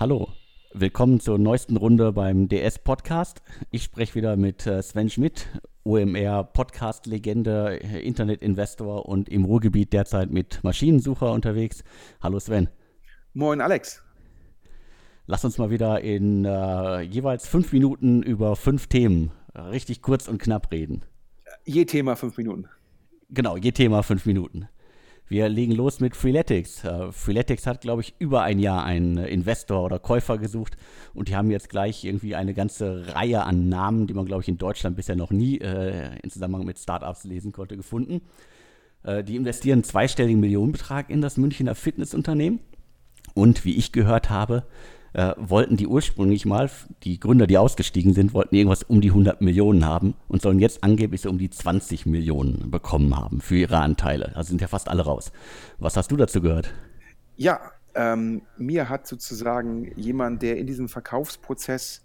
Hallo, willkommen zur neuesten Runde beim DS Podcast. Ich spreche wieder mit äh, Sven Schmidt, OMR Podcast-Legende, Internet-Investor und im Ruhrgebiet derzeit mit Maschinensucher unterwegs. Hallo Sven. Moin Alex. Lass uns mal wieder in äh, jeweils fünf Minuten über fünf Themen richtig kurz und knapp reden. Je Thema fünf Minuten. Genau, je Thema fünf Minuten. Wir legen los mit Freeletics. Uh, Freeletics hat, glaube ich, über ein Jahr einen Investor oder Käufer gesucht und die haben jetzt gleich irgendwie eine ganze Reihe an Namen, die man, glaube ich, in Deutschland bisher noch nie äh, in Zusammenhang mit Startups lesen konnte, gefunden. Äh, die investieren zweistelligen Millionenbetrag in das Münchner Fitnessunternehmen und, wie ich gehört habe, äh, wollten die ursprünglich mal, die Gründer, die ausgestiegen sind, wollten irgendwas um die 100 Millionen haben und sollen jetzt angeblich so um die 20 Millionen bekommen haben für ihre Anteile. Also sind ja fast alle raus. Was hast du dazu gehört? Ja, ähm, mir hat sozusagen jemand, der in diesem Verkaufsprozess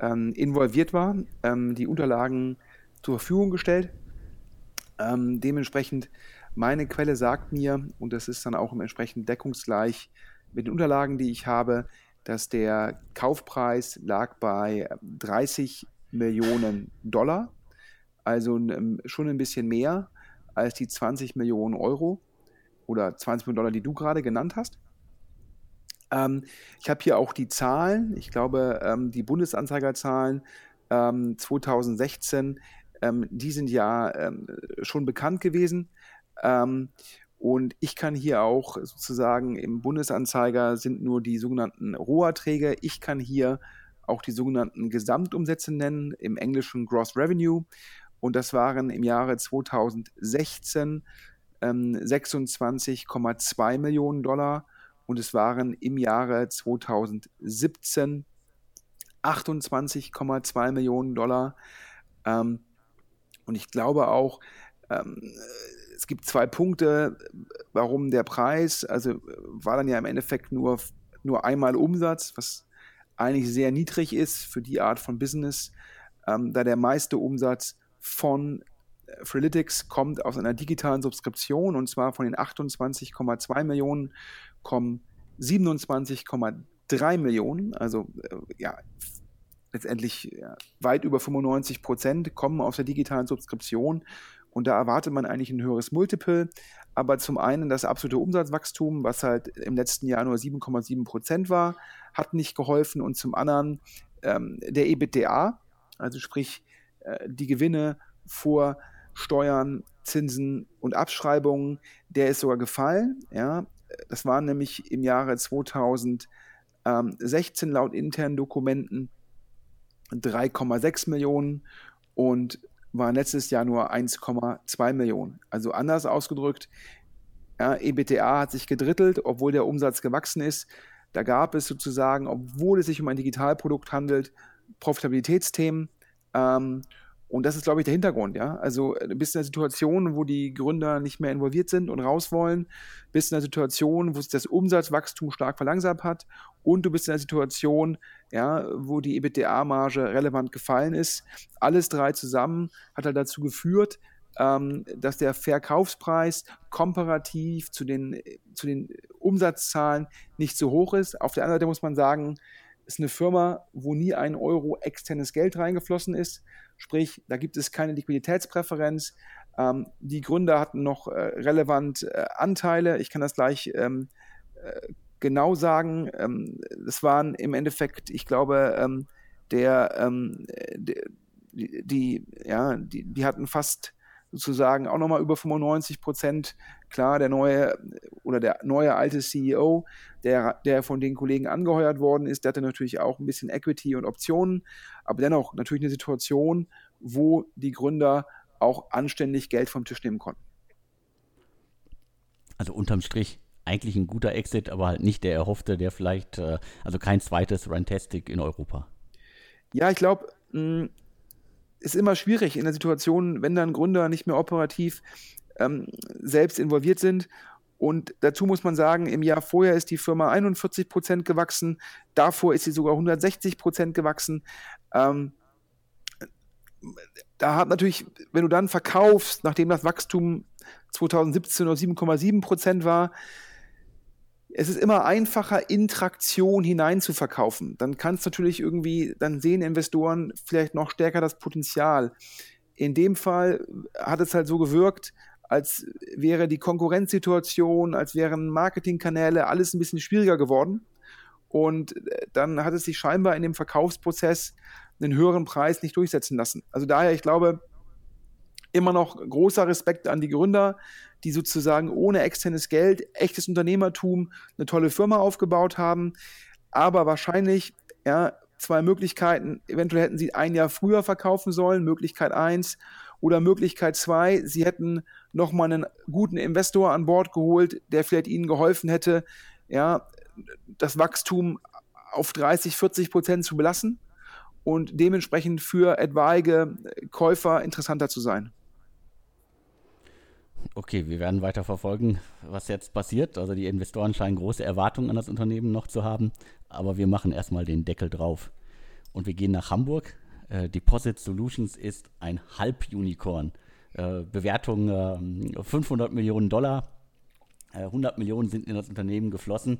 ähm, involviert war, ähm, die Unterlagen zur Verfügung gestellt. Ähm, dementsprechend, meine Quelle sagt mir, und das ist dann auch entsprechend deckungsgleich mit den Unterlagen, die ich habe, dass der Kaufpreis lag bei 30 Millionen Dollar, also schon ein bisschen mehr als die 20 Millionen Euro oder 20 Millionen Dollar, die du gerade genannt hast. Ähm, ich habe hier auch die Zahlen, ich glaube, ähm, die Bundesanzeigerzahlen ähm, 2016, ähm, die sind ja ähm, schon bekannt gewesen. Und ich kann hier auch sozusagen im Bundesanzeiger sind nur die sogenannten ROA-Träger. Ich kann hier auch die sogenannten Gesamtumsätze nennen, im englischen Gross Revenue. Und das waren im Jahre 2016 ähm, 26,2 Millionen Dollar und es waren im Jahre 2017 28,2 Millionen Dollar. Ähm, und ich glaube auch, ähm, es gibt zwei Punkte, warum der Preis, also war dann ja im Endeffekt nur, nur einmal Umsatz, was eigentlich sehr niedrig ist für die Art von Business, ähm, da der meiste Umsatz von äh, Freeletics kommt aus einer digitalen Subskription und zwar von den 28,2 Millionen kommen 27,3 Millionen, also äh, ja, letztendlich weit über 95 Prozent kommen aus der digitalen Subskription und da erwartet man eigentlich ein höheres Multiple. Aber zum einen das absolute Umsatzwachstum, was halt im letzten Jahr nur 7,7 Prozent war, hat nicht geholfen. Und zum anderen ähm, der EBITDA, also sprich äh, die Gewinne vor Steuern, Zinsen und Abschreibungen, der ist sogar gefallen. Ja, das waren nämlich im Jahre 2016 laut internen Dokumenten 3,6 Millionen und waren letztes Jahr nur 1,2 Millionen. Also anders ausgedrückt, ja, EBTA hat sich gedrittelt, obwohl der Umsatz gewachsen ist. Da gab es sozusagen, obwohl es sich um ein Digitalprodukt handelt, Profitabilitätsthemen. Ähm, und das ist, glaube ich, der Hintergrund, ja. Also du bist in einer Situation, wo die Gründer nicht mehr involviert sind und raus wollen, bist in einer Situation, wo sich das Umsatzwachstum stark verlangsamt hat und du bist in einer Situation, ja, wo die EBITDA-Marge relevant gefallen ist. Alles drei zusammen hat halt dazu geführt, ähm, dass der Verkaufspreis komparativ zu den, zu den Umsatzzahlen nicht so hoch ist. Auf der anderen Seite muss man sagen, ist eine Firma, wo nie ein Euro externes Geld reingeflossen ist. Sprich, da gibt es keine Liquiditätspräferenz. Ähm, die Gründer hatten noch äh, relevant äh, Anteile. Ich kann das gleich ähm, äh, genau sagen. Ähm, es waren im Endeffekt, ich glaube, ähm, der, ähm, der die, die, ja, die, die hatten fast sozusagen auch nochmal über 95 Prozent. Klar, der neue oder der neue alte CEO, der, der von den Kollegen angeheuert worden ist, der hatte natürlich auch ein bisschen Equity und Optionen, aber dennoch natürlich eine Situation, wo die Gründer auch anständig Geld vom Tisch nehmen konnten. Also unterm Strich eigentlich ein guter Exit, aber halt nicht der erhoffte, der vielleicht, äh, also kein zweites Rantastic in Europa. Ja, ich glaube, hm, ist immer schwierig in der Situation, wenn dann Gründer nicht mehr operativ ähm, selbst involviert sind. Und dazu muss man sagen, im Jahr vorher ist die Firma 41 Prozent gewachsen, davor ist sie sogar 160 Prozent gewachsen. Ähm, da hat natürlich, wenn du dann verkaufst, nachdem das Wachstum 2017 nur 7,7 Prozent war, es ist immer einfacher, in Traktion hinein zu verkaufen. Dann kann es natürlich irgendwie, dann sehen Investoren vielleicht noch stärker das Potenzial. In dem Fall hat es halt so gewirkt, als wäre die Konkurrenzsituation, als wären Marketingkanäle alles ein bisschen schwieriger geworden. Und äh, dann hat es sich scheinbar in dem Verkaufsprozess einen höheren Preis nicht durchsetzen lassen. Also daher, ich glaube, immer noch großer Respekt an die Gründer, die sozusagen ohne externes Geld, echtes Unternehmertum, eine tolle Firma aufgebaut haben. Aber wahrscheinlich, ja, zwei Möglichkeiten. Eventuell hätten sie ein Jahr früher verkaufen sollen, Möglichkeit eins. Oder Möglichkeit zwei, sie hätten nochmal einen guten Investor an Bord geholt, der vielleicht ihnen geholfen hätte, ja, das Wachstum auf 30, 40 Prozent zu belassen und dementsprechend für etwaige Käufer interessanter zu sein. Okay, wir werden weiter verfolgen, was jetzt passiert. Also die Investoren scheinen große Erwartungen an das Unternehmen noch zu haben, aber wir machen erstmal den Deckel drauf. Und wir gehen nach Hamburg. Äh, Deposit Solutions ist ein Halb-Unicorn. Äh, Bewertung äh, 500 Millionen Dollar. 100 äh, Millionen sind in das Unternehmen geflossen.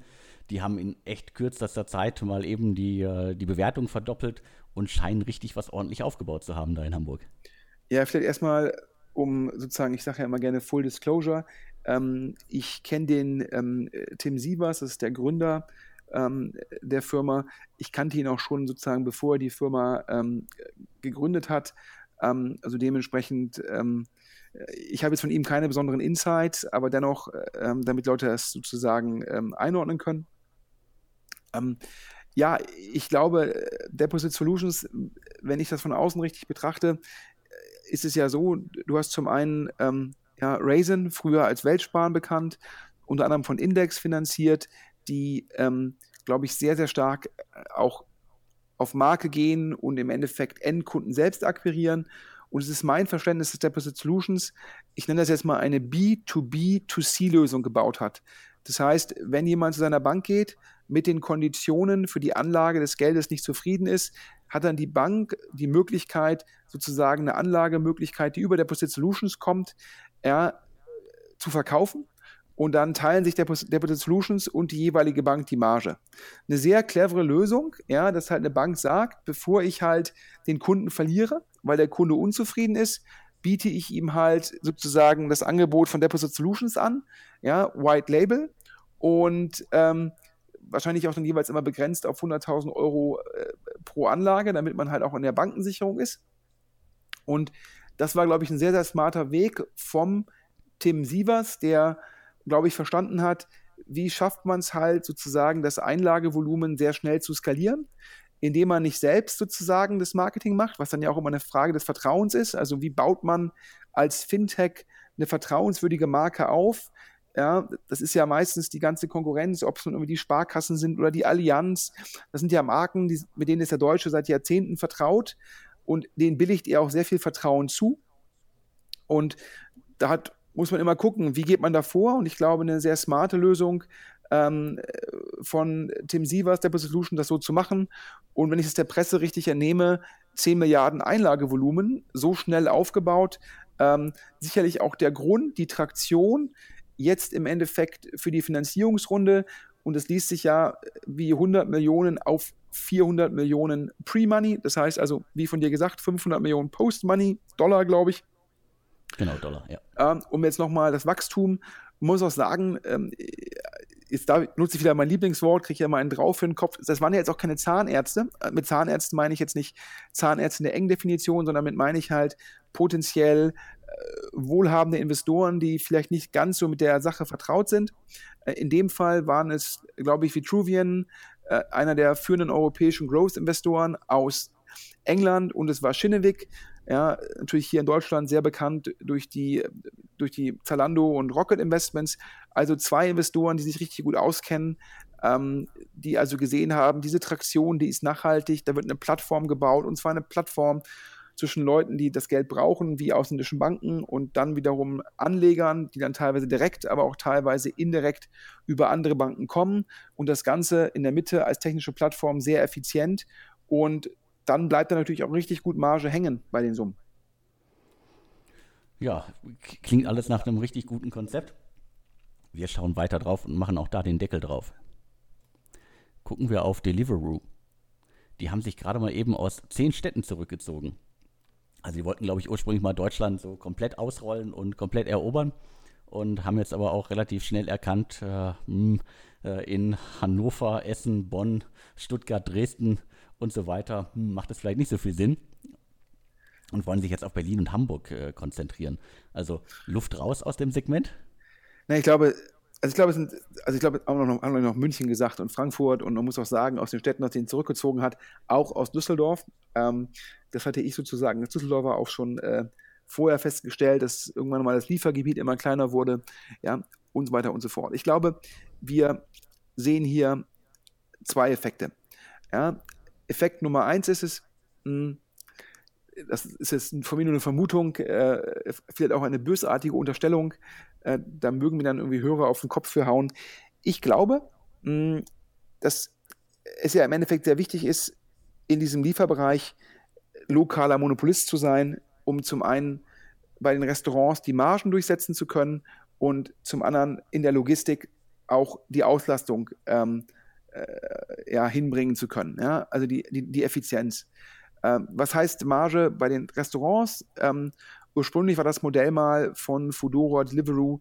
Die haben in echt kürzester Zeit mal eben die, äh, die Bewertung verdoppelt und scheinen richtig was ordentlich aufgebaut zu haben da in Hamburg. Ja, vielleicht erstmal um sozusagen, ich sage ja immer gerne Full Disclosure. Ähm, ich kenne den ähm, Tim Sievers, das ist der Gründer ähm, der Firma. Ich kannte ihn auch schon sozusagen, bevor er die Firma ähm, gegründet hat. Ähm, also dementsprechend, ähm, ich habe jetzt von ihm keine besonderen Insights, aber dennoch, damit Leute das sozusagen einordnen können. ja, ich glaube, Deposit Solutions, wenn ich das von außen richtig betrachte, ist es ja so, du hast zum einen ähm, ja, Raisin, früher als Weltsparen bekannt, unter anderem von Index finanziert, die, ähm, glaube ich, sehr, sehr stark äh, auch auf Marke gehen und im Endeffekt Endkunden selbst akquirieren. Und es ist mein Verständnis des Deposit Solutions, ich nenne das jetzt mal eine B2B2C-Lösung gebaut hat. Das heißt, wenn jemand zu seiner Bank geht, mit den Konditionen für die Anlage des Geldes nicht zufrieden ist, hat dann die Bank die Möglichkeit, sozusagen eine Anlagemöglichkeit, die über Deposit Solutions kommt, ja, zu verkaufen. Und dann teilen sich Deposit Solutions und die jeweilige Bank die Marge. Eine sehr clevere Lösung, ja, dass halt eine Bank sagt, bevor ich halt den Kunden verliere, weil der Kunde unzufrieden ist, biete ich ihm halt sozusagen das Angebot von Deposit Solutions an, ja, White Label. Und ähm, wahrscheinlich auch dann jeweils immer begrenzt auf 100.000 Euro äh, pro Anlage, damit man halt auch in der Bankensicherung ist. Und das war, glaube ich, ein sehr, sehr smarter Weg vom Tim Sievers, der, glaube ich, verstanden hat, wie schafft man es halt sozusagen, das Einlagevolumen sehr schnell zu skalieren, indem man nicht selbst sozusagen das Marketing macht, was dann ja auch immer eine Frage des Vertrauens ist. Also wie baut man als Fintech eine vertrauenswürdige Marke auf, ja, das ist ja meistens die ganze Konkurrenz, ob es nun irgendwie die Sparkassen sind oder die Allianz. Das sind ja Marken, die, mit denen ist der Deutsche seit Jahrzehnten vertraut und denen billigt er auch sehr viel Vertrauen zu. Und da hat, muss man immer gucken, wie geht man da vor? Und ich glaube, eine sehr smarte Lösung ähm, von Tim Sievers, der Solution, das so zu machen. Und wenn ich es der Presse richtig entnehme, 10 Milliarden Einlagevolumen, so schnell aufgebaut. Ähm, sicherlich auch der Grund, die Traktion, jetzt im Endeffekt für die Finanzierungsrunde und es liest sich ja wie 100 Millionen auf 400 Millionen Pre-Money, das heißt also, wie von dir gesagt, 500 Millionen Post-Money, Dollar, glaube ich. Genau, Dollar, ja. Ähm, um jetzt nochmal das Wachstum, muss auch sagen, ähm, jetzt da nutze ich wieder mein Lieblingswort, kriege ja mal einen drauf für den Kopf. Das waren ja jetzt auch keine Zahnärzte. Äh, mit Zahnärzten meine ich jetzt nicht Zahnärzte in der engen Definition, sondern damit meine ich halt potenziell wohlhabende Investoren, die vielleicht nicht ganz so mit der Sache vertraut sind. Äh, in dem Fall waren es, glaube ich, Vitruvian, äh, einer der führenden europäischen Growth-Investoren aus England und es war Schinnewig, ja, natürlich hier in Deutschland sehr bekannt durch die, durch die Zalando und Rocket Investments. Also zwei Investoren, die sich richtig gut auskennen, ähm, die also gesehen haben, diese Traktion, die ist nachhaltig, da wird eine Plattform gebaut und zwar eine Plattform, zwischen Leuten, die das Geld brauchen, wie ausländischen Banken und dann wiederum Anlegern, die dann teilweise direkt, aber auch teilweise indirekt über andere Banken kommen und das Ganze in der Mitte als technische Plattform sehr effizient und dann bleibt da natürlich auch richtig gut Marge hängen bei den Summen. Ja, klingt alles nach einem richtig guten Konzept. Wir schauen weiter drauf und machen auch da den Deckel drauf. Gucken wir auf Deliveroo. Die haben sich gerade mal eben aus zehn Städten zurückgezogen. Also die wollten, glaube ich, ursprünglich mal Deutschland so komplett ausrollen und komplett erobern und haben jetzt aber auch relativ schnell erkannt, äh, mh, hm, äh, in Hannover, Essen, Bonn, Stuttgart, Dresden und so weiter hm, macht es vielleicht nicht so viel Sinn und wollen sich jetzt auf Berlin und Hamburg äh, konzentrieren. Also Luft raus aus dem Segment? Na, ich glaube, also ich glaube, es sind, also ich glaube, auch noch, haben noch München gesagt und Frankfurt und man muss auch sagen, aus den Städten, aus denen zurückgezogen hat, auch aus Düsseldorf. Ähm, das hatte ich sozusagen. Das Düsseldorf war auch schon äh, vorher festgestellt, dass irgendwann mal das Liefergebiet immer kleiner wurde, ja, und so weiter und so fort. Ich glaube, wir sehen hier zwei Effekte. Ja. Effekt Nummer eins ist es, hm, das ist jetzt von mir nur eine Vermutung, äh, vielleicht auch eine bösartige Unterstellung, äh, da mögen mir dann irgendwie Hörer auf den Kopf für hauen. Ich glaube, hm, dass es ja im Endeffekt sehr wichtig ist, in diesem Lieferbereich lokaler Monopolist zu sein, um zum einen bei den Restaurants die Margen durchsetzen zu können und zum anderen in der Logistik auch die Auslastung ähm, äh, ja, hinbringen zu können. Ja? Also die, die, die Effizienz. Ähm, was heißt Marge bei den Restaurants? Ähm, ursprünglich war das Modell mal von Foodora Deliveroo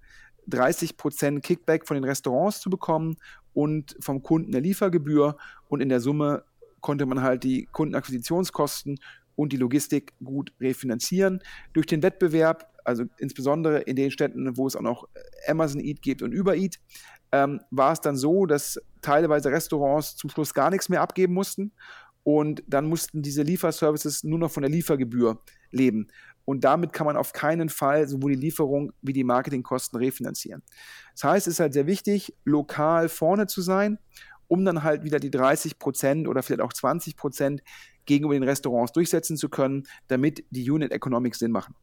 30% Kickback von den Restaurants zu bekommen und vom Kunden eine Liefergebühr und in der Summe konnte man halt die Kundenakquisitionskosten und die Logistik gut refinanzieren. Durch den Wettbewerb, also insbesondere in den Städten, wo es auch noch Amazon Eat gibt und Uber Eat, ähm, war es dann so, dass teilweise Restaurants zum Schluss gar nichts mehr abgeben mussten und dann mussten diese Lieferservices nur noch von der Liefergebühr leben. Und damit kann man auf keinen Fall sowohl die Lieferung wie die Marketingkosten refinanzieren. Das heißt, es ist halt sehr wichtig, lokal vorne zu sein, um dann halt wieder die 30 Prozent oder vielleicht auch 20 Prozent gegenüber den Restaurants durchsetzen zu können, damit die Unit Economics Sinn machen.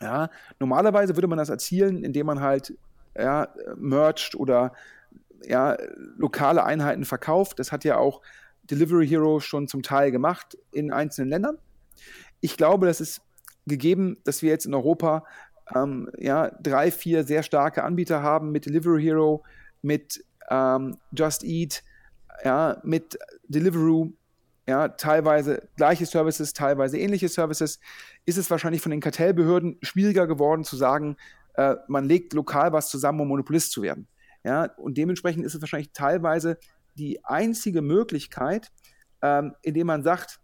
Ja, normalerweise würde man das erzielen, indem man halt ja, merged oder ja, lokale Einheiten verkauft. Das hat ja auch Delivery Hero schon zum Teil gemacht in einzelnen Ländern. Ich glaube, das ist gegeben, dass wir jetzt in Europa ähm, ja, drei, vier sehr starke Anbieter haben mit Delivery Hero, mit ähm, Just Eat, ja, mit Deliveroo, ja, teilweise gleiche Services, teilweise ähnliche Services, ist es wahrscheinlich von den Kartellbehörden schwieriger geworden zu sagen, äh, man legt lokal was zusammen, um Monopolist zu werden. Ja, und dementsprechend ist es wahrscheinlich teilweise die einzige Möglichkeit, ähm, indem man sagt,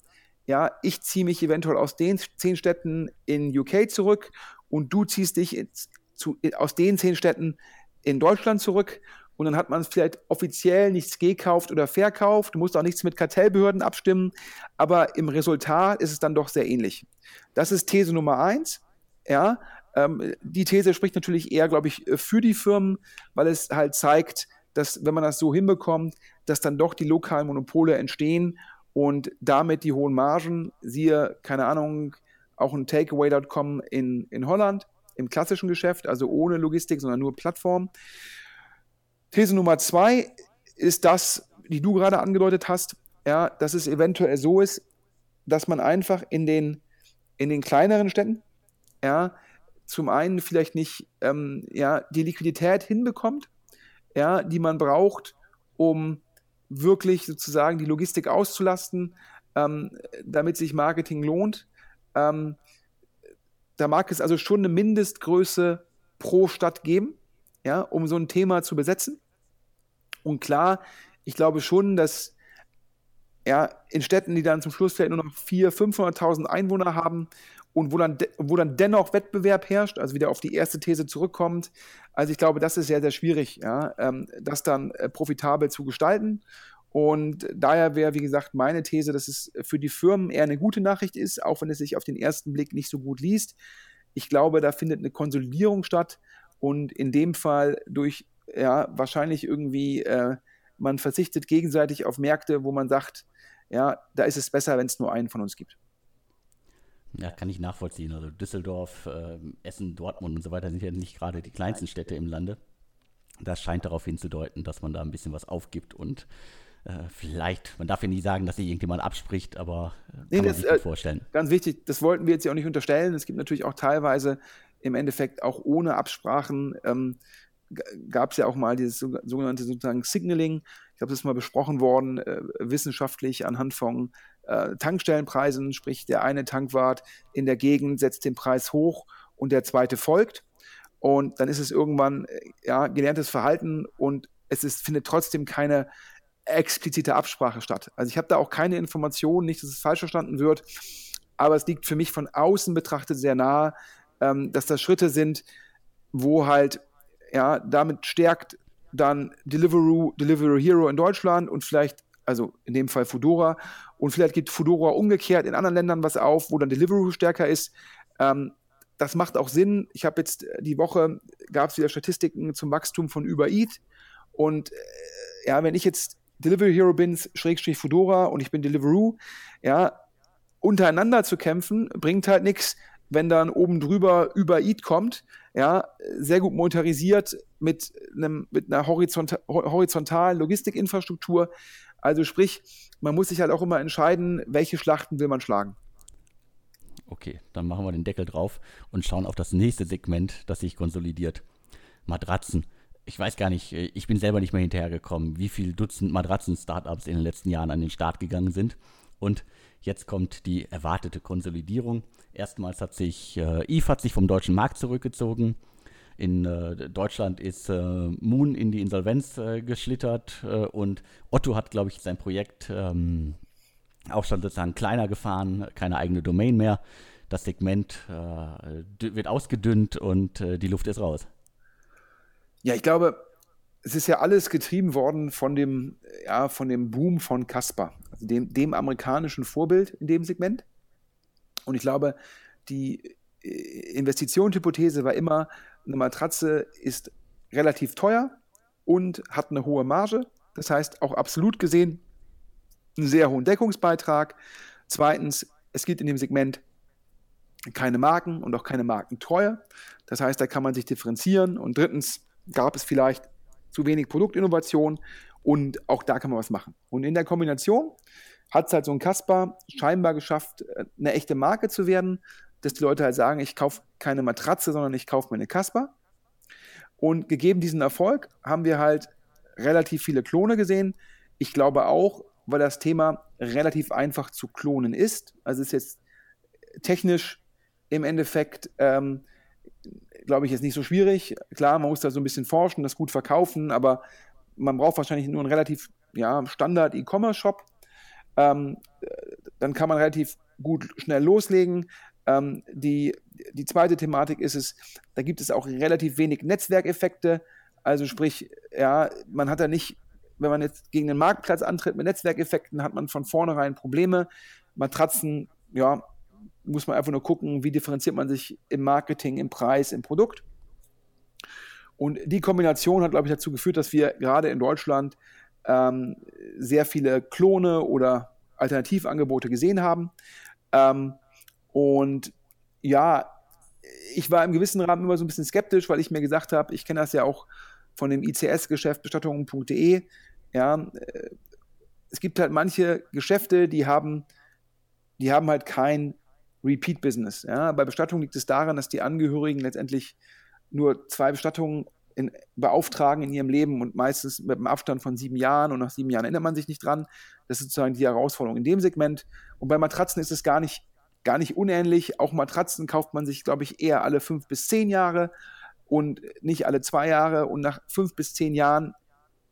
ja, ich ziehe mich eventuell aus den zehn Städten in UK zurück und du ziehst dich zu, aus den zehn Städten in Deutschland zurück und dann hat man vielleicht offiziell nichts gekauft oder verkauft, du musst auch nichts mit Kartellbehörden abstimmen, aber im Resultat ist es dann doch sehr ähnlich. Das ist These Nummer eins. Ja, ähm, die These spricht natürlich eher, glaube ich, für die Firmen, weil es halt zeigt, dass wenn man das so hinbekommt, dass dann doch die lokalen Monopole entstehen und damit die hohen Margen, siehe, keine Ahnung, auch ein Takeaway.com in, in Holland im klassischen Geschäft, also ohne Logistik, sondern nur Plattform. These Nummer zwei ist das, die du gerade angedeutet hast, ja, dass es eventuell so ist, dass man einfach in den, in den kleineren Städten, ja, zum einen vielleicht nicht ähm, ja, die Liquidität hinbekommt, ja, die man braucht, um wirklich sozusagen die Logistik auszulasten, ähm, damit sich Marketing lohnt. Ähm, da mag es also schon eine Mindestgröße pro Stadt geben ja, um so ein Thema zu besetzen. Und klar, ich glaube schon, dass ja, in Städten, die dann zum Schluss vielleicht nur noch 400.000, 500.000 Einwohner haben und wo dann, wo dann dennoch Wettbewerb herrscht, also wieder auf die erste These zurückkommt. Also ich glaube, das ist sehr, sehr schwierig, ja, ähm, das dann äh, profitabel zu gestalten. Und daher wäre, wie gesagt, meine These, dass es für die Firmen eher eine gute Nachricht ist, auch wenn es sich auf den ersten Blick nicht so gut liest. Ich glaube, da findet eine Konsolidierung statt und in dem Fall durch, ja, wahrscheinlich irgendwie, äh, man verzichtet gegenseitig auf Märkte, wo man sagt, ja, da ist es besser, wenn es nur einen von uns gibt. Ja, kann ich nachvollziehen. Also Düsseldorf, äh, Essen, Dortmund und so weiter sind ja nicht gerade die kleinsten Städte im Lande. Das scheint darauf hinzudeuten, dass man da ein bisschen was aufgibt und äh, vielleicht, man darf ja nie sagen, dass sich irgendjemand abspricht, aber äh, kann nee, das, sich äh, vorstellen. Ganz wichtig, das wollten wir jetzt ja auch nicht unterstellen. Es gibt natürlich auch teilweise im Endeffekt auch ohne Absprachen ähm, gab es ja auch mal dieses sogenannte sozusagen Signaling. Ich glaube, das ist mal besprochen worden, äh, wissenschaftlich anhand von äh, Tankstellenpreisen, sprich der eine Tankwart in der Gegend setzt den Preis hoch und der zweite folgt. Und dann ist es irgendwann äh, ja, gelerntes Verhalten und es ist, findet trotzdem keine explizite Absprache statt. Also ich habe da auch keine Informationen, nicht, dass es falsch verstanden wird, aber es liegt für mich von außen betrachtet sehr nahe, ähm, dass das Schritte sind, wo halt, ja, damit stärkt dann Deliveroo, Deliveroo Hero in Deutschland und vielleicht, also in dem Fall Fudora, und vielleicht gibt Fudora umgekehrt in anderen Ländern was auf, wo dann Deliveroo stärker ist. Ähm, das macht auch Sinn. Ich habe jetzt die Woche, gab es wieder Statistiken zum Wachstum von Uber Eat. Und äh, ja, wenn ich jetzt Delivery Hero bin, Schrägstrich Fudora und ich bin Deliveroo, ja, untereinander zu kämpfen, bringt halt nichts, wenn dann oben drüber Uber Eat kommt, ja, sehr gut monetarisiert mit, einem, mit einer horizonta horizontalen Logistikinfrastruktur. Also sprich, man muss sich halt auch immer entscheiden, welche Schlachten will man schlagen. Okay, dann machen wir den Deckel drauf und schauen auf das nächste Segment, das sich konsolidiert. Matratzen. Ich weiß gar nicht, ich bin selber nicht mehr hinterhergekommen, wie viele Dutzend Matratzen-Startups in den letzten Jahren an den Start gegangen sind. Und jetzt kommt die erwartete Konsolidierung. Erstmals hat sich äh, Eve hat sich vom deutschen Markt zurückgezogen. In äh, Deutschland ist äh, Moon in die Insolvenz äh, geschlittert äh, und Otto hat, glaube ich, sein Projekt ähm, auch schon sozusagen kleiner gefahren, keine eigene Domain mehr. Das Segment äh, wird ausgedünnt und die Luft ist raus. Ja, ich glaube, es ist ja alles getrieben worden von dem, ja, von dem Boom von Casper, also dem, dem amerikanischen Vorbild in dem Segment. Und ich glaube, die äh, Investitionshypothese war immer, eine Matratze ist relativ teuer und hat eine hohe Marge. Das heißt, auch absolut gesehen einen sehr hohen Deckungsbeitrag. Zweitens, es gibt in dem Segment keine Marken und auch keine Markentreue. Das heißt, da kann man sich differenzieren. Und drittens gab es vielleicht zu wenig Produktinnovation und auch da kann man was machen. Und in der Kombination hat es halt so ein Kasper scheinbar geschafft, äh, eine echte Marke zu werden, dass die Leute halt sagen, ich kaufe keine Matratze, sondern ich kaufe meine Kasper. Und gegeben diesen Erfolg haben wir halt relativ viele Klone gesehen. Ich glaube auch, weil das Thema relativ einfach zu klonen ist. Also ist jetzt technisch im Endeffekt, ähm, glaube ich, jetzt nicht so schwierig. Klar, man muss da so ein bisschen forschen, das gut verkaufen, aber man braucht wahrscheinlich nur einen relativ ja, Standard-E-Commerce-Shop ähm, dann kann man relativ gut schnell loslegen. Ähm, die, die zweite Thematik ist es, da gibt es auch relativ wenig Netzwerkeffekte. Also sprich, ja, man hat da nicht, wenn man jetzt gegen den Marktplatz antritt mit Netzwerkeffekten, hat man von vornherein Probleme. Matratzen, ja, muss man einfach nur gucken, wie differenziert man sich im Marketing, im Preis, im Produkt. Und die Kombination hat, glaube ich, dazu geführt, dass wir gerade in Deutschland ähm, sehr viele Klone oder Alternativangebote gesehen haben. Ähm, und ja, ich war im gewissen Rahmen immer so ein bisschen skeptisch, weil ich mir gesagt habe, ich kenne das ja auch von dem ICS-Geschäft bestattungen.de. Ja, es gibt halt manche Geschäfte, die haben, die haben halt kein Repeat-Business. Ja. Bei Bestattungen liegt es daran, dass die Angehörigen letztendlich nur zwei Bestattungen in, beauftragen in ihrem Leben und meistens mit einem Abstand von sieben Jahren und nach sieben Jahren erinnert man sich nicht dran. Das ist sozusagen die Herausforderung in dem Segment. Und bei Matratzen ist es gar nicht, gar nicht unähnlich. Auch Matratzen kauft man sich, glaube ich, eher alle fünf bis zehn Jahre und nicht alle zwei Jahre. Und nach fünf bis zehn Jahren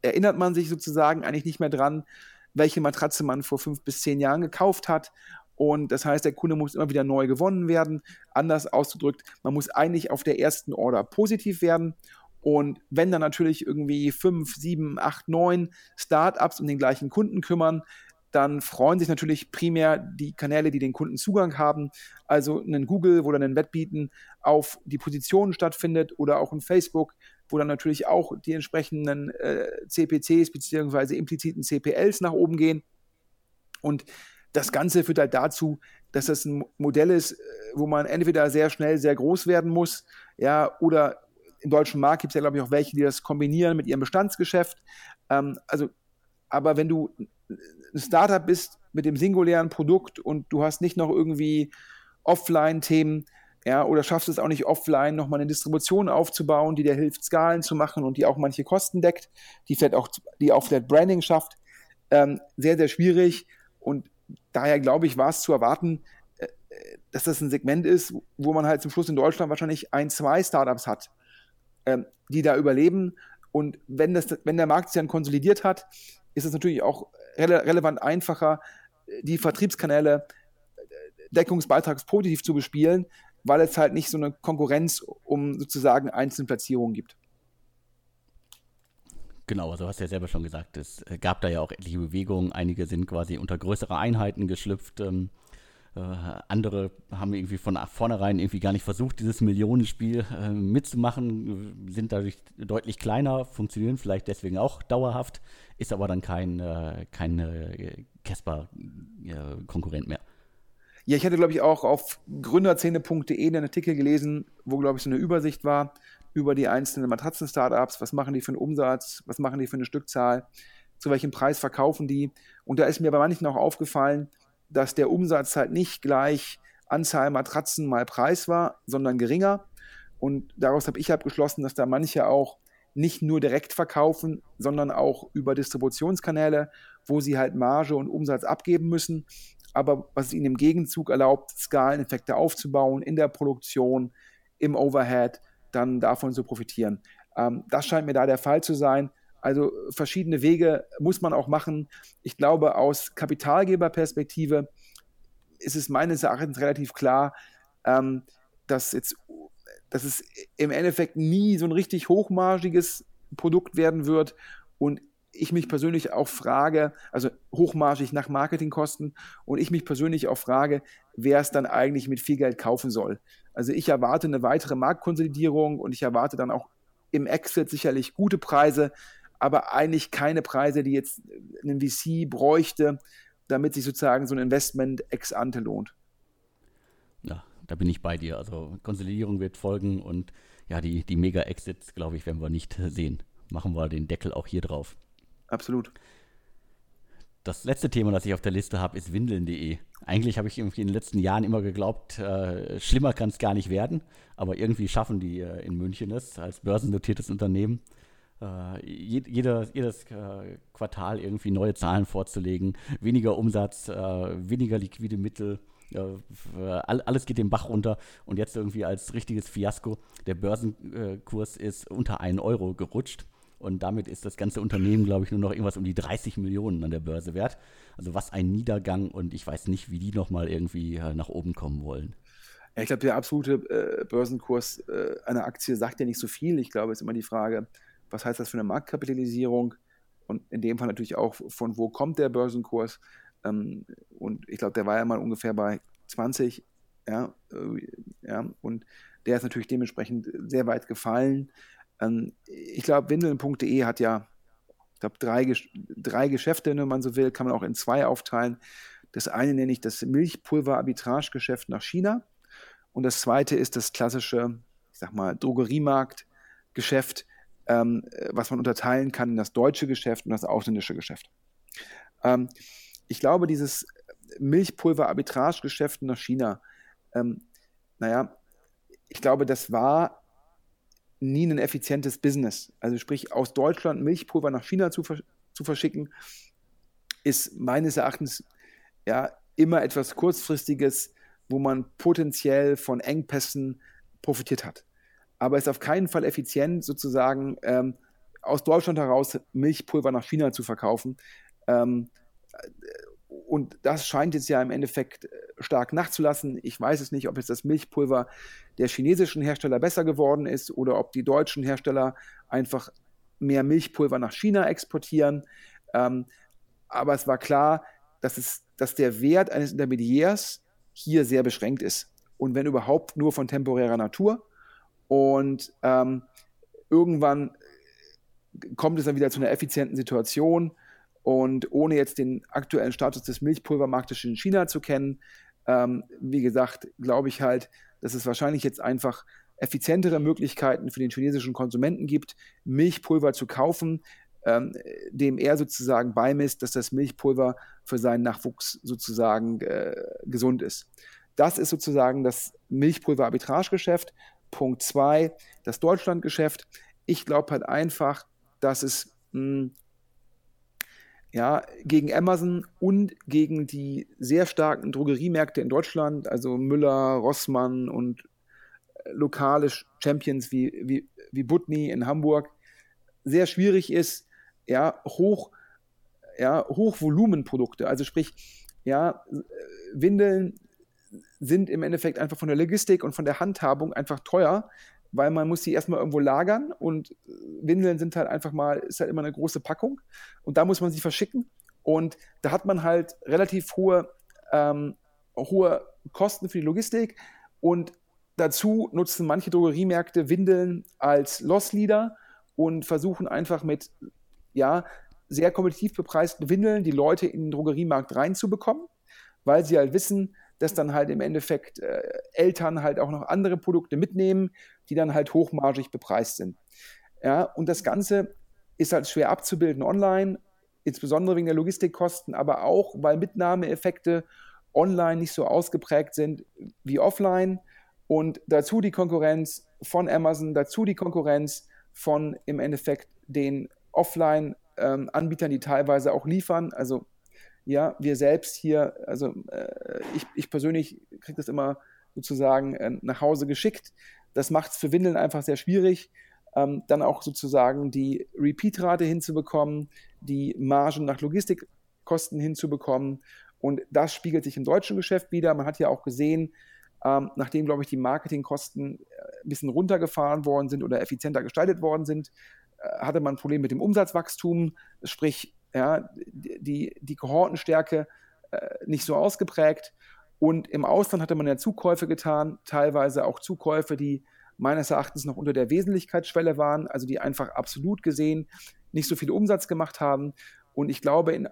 erinnert man sich sozusagen eigentlich nicht mehr dran, welche Matratze man vor fünf bis zehn Jahren gekauft hat. Und das heißt, der Kunde muss immer wieder neu gewonnen werden. Anders ausgedrückt, man muss eigentlich auf der ersten Order positiv werden. Und wenn dann natürlich irgendwie fünf, sieben, acht, neun Startups um den gleichen Kunden kümmern, dann freuen sich natürlich primär die Kanäle, die den Kunden Zugang haben. Also ein Google, wo dann ein Wettbieten auf die Positionen stattfindet oder auch ein Facebook, wo dann natürlich auch die entsprechenden äh, CPCs bzw. impliziten CPLs nach oben gehen. Und das Ganze führt halt dazu, dass das ein Modell ist, äh, wo man entweder sehr schnell sehr groß werden muss, ja, oder im deutschen Markt gibt es ja, glaube ich, auch welche, die das kombinieren mit ihrem Bestandsgeschäft. Ähm, also, aber wenn du ein Startup bist mit dem singulären Produkt und du hast nicht noch irgendwie Offline-Themen, Ja, oder schaffst es auch nicht offline nochmal eine Distribution aufzubauen, die dir hilft, Skalen zu machen und die auch manche Kosten deckt, die vielleicht auch, die auch vielleicht Branding schafft. Ähm, sehr, sehr schwierig. Und daher glaube ich, war es zu erwarten, äh, dass das ein Segment ist, wo man halt zum Schluss in Deutschland wahrscheinlich ein, zwei Startups hat, ähm, die da überleben. Und wenn, das, wenn der Markt sich dann konsolidiert hat, ist es natürlich auch rele relevant einfacher, die Vertriebskanäle äh, deckungsbeitragspositiv zu bespielen, weil es halt nicht so eine Konkurrenz um sozusagen einzelne Platzierungen gibt. Genau, also hast du ja selber schon gesagt, es gab da ja auch etliche Bewegungen. Einige sind quasi unter größere Einheiten geschlüpft. Ähm, äh, andere haben irgendwie von vornherein irgendwie gar nicht versucht, dieses Millionenspiel äh, mitzumachen, sind dadurch deutlich kleiner, funktionieren vielleicht deswegen auch dauerhaft, ist aber dann kein, äh, kein äh, Casper-Konkurrent mehr. Ja, ich hatte, glaube ich, auch auf gründerzähne.de einen Artikel gelesen, wo, glaube ich, so eine Übersicht war über die einzelnen Matratzen-Startups. Was machen die für einen Umsatz? Was machen die für eine Stückzahl? Zu welchem Preis verkaufen die? Und da ist mir bei manchen auch aufgefallen, dass der Umsatz halt nicht gleich Anzahl Matratzen mal Preis war, sondern geringer. Und daraus habe ich abgeschlossen, dass da manche auch nicht nur direkt verkaufen, sondern auch über Distributionskanäle, wo sie halt Marge und Umsatz abgeben müssen aber was ihnen im Gegenzug erlaubt, Skaleneffekte aufzubauen in der Produktion, im Overhead, dann davon zu profitieren. Ähm, das scheint mir da der Fall zu sein. Also verschiedene Wege muss man auch machen. Ich glaube, aus Kapitalgeberperspektive ist es meines Erachtens relativ klar, ähm, dass, jetzt, dass es im Endeffekt nie so ein richtig hochmargiges Produkt werden wird. Und ich mich persönlich auch frage, also hochmargig nach Marketingkosten und ich mich persönlich auch frage, wer es dann eigentlich mit viel Geld kaufen soll. Also ich erwarte eine weitere Marktkonsolidierung und ich erwarte dann auch im Exit sicherlich gute Preise, aber eigentlich keine Preise, die jetzt ein VC bräuchte, damit sich sozusagen so ein Investment ex ante lohnt. Ja, da bin ich bei dir. Also Konsolidierung wird folgen und ja, die, die Mega-Exits, glaube ich, werden wir nicht sehen. Machen wir den Deckel auch hier drauf. Absolut. Das letzte Thema, das ich auf der Liste habe, ist windeln.de. Eigentlich habe ich irgendwie in den letzten Jahren immer geglaubt, äh, schlimmer kann es gar nicht werden. Aber irgendwie schaffen die äh, in München es als börsennotiertes Unternehmen, äh, jeder, jedes äh, Quartal irgendwie neue Zahlen vorzulegen. Weniger Umsatz, äh, weniger liquide Mittel. alles geht den Bach runter und jetzt irgendwie als richtiges Fiasko. Der Börsenkurs ist unter einen Euro gerutscht. Und damit ist das ganze Unternehmen, glaube ich, nur noch irgendwas um die 30 Millionen an der Börse wert. Also was ein Niedergang und ich weiß nicht, wie die nochmal irgendwie äh, nach oben kommen wollen. Ich glaube, der absolute äh, Börsenkurs äh, einer Aktie sagt ja nicht so viel. Ich glaube, es ist immer die Frage, was heißt das für eine Marktkapitalisierung? Und in dem Fall natürlich auch, von wo kommt der Börsenkurs? Ähm, und ich glaube, der war ja mal ungefähr bei 20. Ja, äh, ja, und der ist natürlich dementsprechend sehr weit gefallen. Ähm, ich glaube, windeln.de hat ja, ich glaube, drei, drei Geschäfte, wenn man so will, kann man auch in zwei aufteilen. Das eine nenne ich das Milchpulver-Arbitrage-Geschäft nach China. Und das zweite ist das klassische, ich sag mal, Drogeriemarkt-Geschäft, ähm, was man unterteilen kann in das deutsche Geschäft und das ausländische Geschäft. Ähm, ich glaube, dieses Milchpulver-Arbitrage-Geschäft nach China, ähm, naja, ich glaube, das war nie ein effizientes Business. Also sprich, aus Deutschland Milchpulver nach China zu, zu verschicken, ist meines Erachtens ja immer etwas kurzfristiges, wo man potenziell von Engpässen profitiert hat. Aber es ist auf keinen Fall effizient, sozusagen ähm, aus Deutschland heraus Milchpulver nach China zu verkaufen. Ähm, und das scheint jetzt ja im Endeffekt äh, stark nachzulassen. Ich weiß es nicht, ob jetzt das Milchpulver der chinesischen Hersteller besser geworden ist oder ob die deutschen Hersteller einfach mehr Milchpulver nach China exportieren. Ähm, aber es war klar, dass, es, dass der Wert eines Intermediärs hier sehr beschränkt ist. Und wenn überhaupt nur von temporärer Natur. Und ähm, irgendwann kommt es dann wieder zu einer effizienten Situation und ohne jetzt den aktuellen Status des Milchpulvermarktes in China zu kennen, ähm, wie gesagt, glaube ich halt, dass es wahrscheinlich jetzt einfach effizientere Möglichkeiten für den chinesischen Konsumenten gibt, Milchpulver zu kaufen, ähm, dem er sozusagen beimisst, dass das Milchpulver für seinen Nachwuchs sozusagen äh, gesund ist. das ist sozusagen das Milchpulver-Arbitragegeschäft. Punkt zwei, das Deutschlandgeschäft. Ich glaube halt einfach, dass es mh, hm, ja, gegen Amazon und gegen die sehr starken Drogeriemärkte in Deutschland, also Müller, Rossmann und äh, lokale Champions wie, wie, wie Butni in Hamburg, sehr schwierig ist, ja, hoch, ja, Hochvolumenprodukte, also sprich, ja, Windeln sind im Endeffekt einfach von der Logistik und von der Handhabung einfach teuer, weil man muss sie erstmal irgendwo lagern und Windeln sind halt einfach mal, ist halt immer eine große Packung und da muss man sie verschicken und da hat man halt relativ hohe, ähm, hohe Kosten für die Logistik und dazu nutzen manche Drogeriemärkte Windeln als Lossleader und versuchen einfach mit, ja, sehr kompetitiv bepreisten Windeln die Leute in den Drogeriemarkt reinzubekommen, weil sie halt wissen, dass dann halt im Endeffekt äh, Eltern halt auch noch andere Produkte mitnehmen, die dann halt hochmargig bepreist sind. Ja, und das Ganze ist halt schwer abzubilden online, insbesondere wegen der Logistikkosten, aber auch, weil Mitnahmeeffekte online nicht so ausgeprägt sind wie offline. Und dazu die Konkurrenz von Amazon, dazu die Konkurrenz von im Endeffekt den Offline-Anbietern, ähm, die teilweise auch liefern. Also ja, wir selbst hier, also äh, ich, ich persönlich kriege das immer sozusagen äh, nach Hause geschickt. Das macht es für Windeln einfach sehr schwierig, ähm, dann auch sozusagen die Repeat-Rate hinzubekommen, die Margen nach Logistikkosten hinzubekommen. Und das spiegelt sich im deutschen Geschäft wieder. Man hat ja auch gesehen, ähm, nachdem, glaube ich, die Marketingkosten äh, ein bisschen runtergefahren worden sind oder effizienter gestaltet worden sind, äh, hatte man ein Problem mit dem Umsatzwachstum. Sprich, ja, die, die Kohortenstärke äh, nicht so ausgeprägt. Und im Ausland hatte man ja Zukäufe getan, teilweise auch Zukäufe, die meines Erachtens noch unter der Wesentlichkeitsschwelle waren, also die einfach absolut gesehen nicht so viel Umsatz gemacht haben. Und ich glaube, in,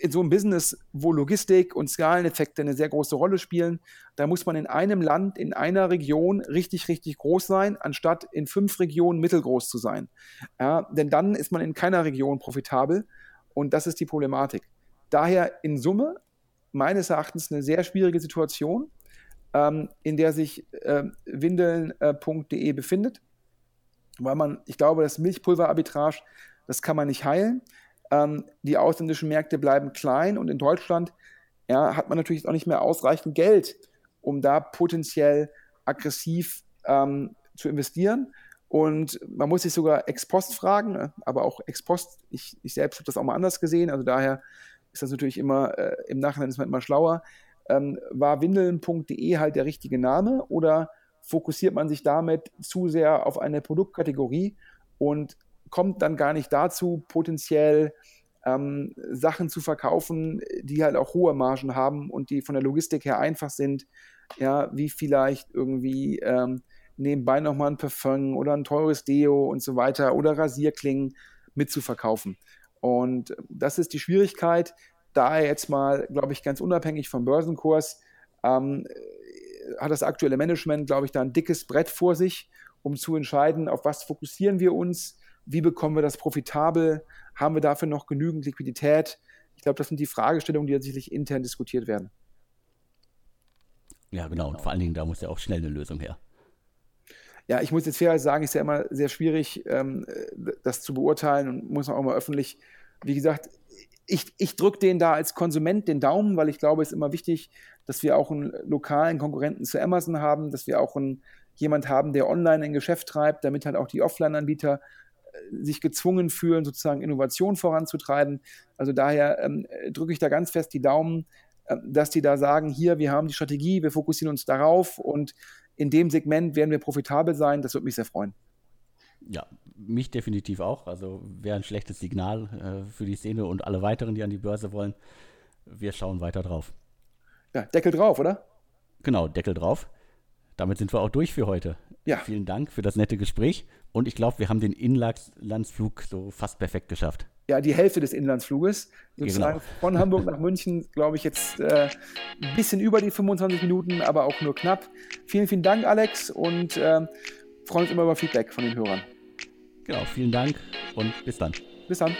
in so einem Business, wo Logistik und Skaleneffekte eine sehr große Rolle spielen, da muss man in einem Land, in einer Region richtig, richtig groß sein, anstatt in fünf Regionen mittelgroß zu sein. Ja, denn dann ist man in keiner Region profitabel. Und das ist die Problematik. Daher in Summe meines Erachtens eine sehr schwierige Situation, ähm, in der sich äh, windeln.de befindet, weil man, ich glaube, das Milchpulverarbitrage, das kann man nicht heilen. Ähm, die ausländischen Märkte bleiben klein und in Deutschland ja, hat man natürlich auch nicht mehr ausreichend Geld, um da potenziell aggressiv ähm, zu investieren. Und man muss sich sogar ex post fragen, ne? aber auch ex post, ich, ich selbst habe das auch mal anders gesehen, also daher ist das natürlich immer, äh, im Nachhinein ist man immer schlauer. Ähm, war windeln.de halt der richtige Name oder fokussiert man sich damit zu sehr auf eine Produktkategorie und kommt dann gar nicht dazu, potenziell ähm, Sachen zu verkaufen, die halt auch hohe Margen haben und die von der Logistik her einfach sind, ja, wie vielleicht irgendwie ähm, nebenbei nochmal ein Parfum oder ein teures Deo und so weiter oder Rasierklingen mitzuverkaufen. Und das ist die Schwierigkeit, da jetzt mal, glaube ich, ganz unabhängig vom Börsenkurs, ähm, hat das aktuelle Management, glaube ich, da ein dickes Brett vor sich, um zu entscheiden, auf was fokussieren wir uns, wie bekommen wir das profitabel, haben wir dafür noch genügend Liquidität. Ich glaube, das sind die Fragestellungen, die sicherlich intern diskutiert werden. Ja, genau. Und vor allen Dingen, da muss ja auch schnell eine Lösung her ja, ich muss jetzt fairerweise sagen, ist ja immer sehr schwierig, ähm, das zu beurteilen und muss auch immer öffentlich, wie gesagt, ich, ich drücke denen da als Konsument den Daumen, weil ich glaube, es ist immer wichtig, dass wir auch einen lokalen Konkurrenten zu Amazon haben, dass wir auch einen, jemand haben, der online ein Geschäft treibt, damit halt auch die Offline-Anbieter äh, sich gezwungen fühlen, sozusagen Innovation voranzutreiben. Also daher ähm, drücke ich da ganz fest die Daumen, äh, dass die da sagen, hier, wir haben die Strategie, wir fokussieren uns darauf und in dem Segment werden wir profitabel sein. Das würde mich sehr freuen. Ja, mich definitiv auch. Also wäre ein schlechtes Signal äh, für die Szene und alle weiteren, die an die Börse wollen. Wir schauen weiter drauf. Ja, Deckel drauf, oder? Genau, Deckel drauf. Damit sind wir auch durch für heute. Ja. Vielen Dank für das nette Gespräch und ich glaube, wir haben den Inlandsflug so fast perfekt geschafft ja, die Hälfte des Inlandsfluges. Sozusagen genau. von Hamburg nach München, glaube ich, jetzt äh, ein bisschen über die 25 Minuten, aber auch nur knapp. Vielen, vielen Dank, Alex, und äh, freuen uns immer über Feedback von den Hörern. Genau, vielen Dank und bis dann. Bis dann.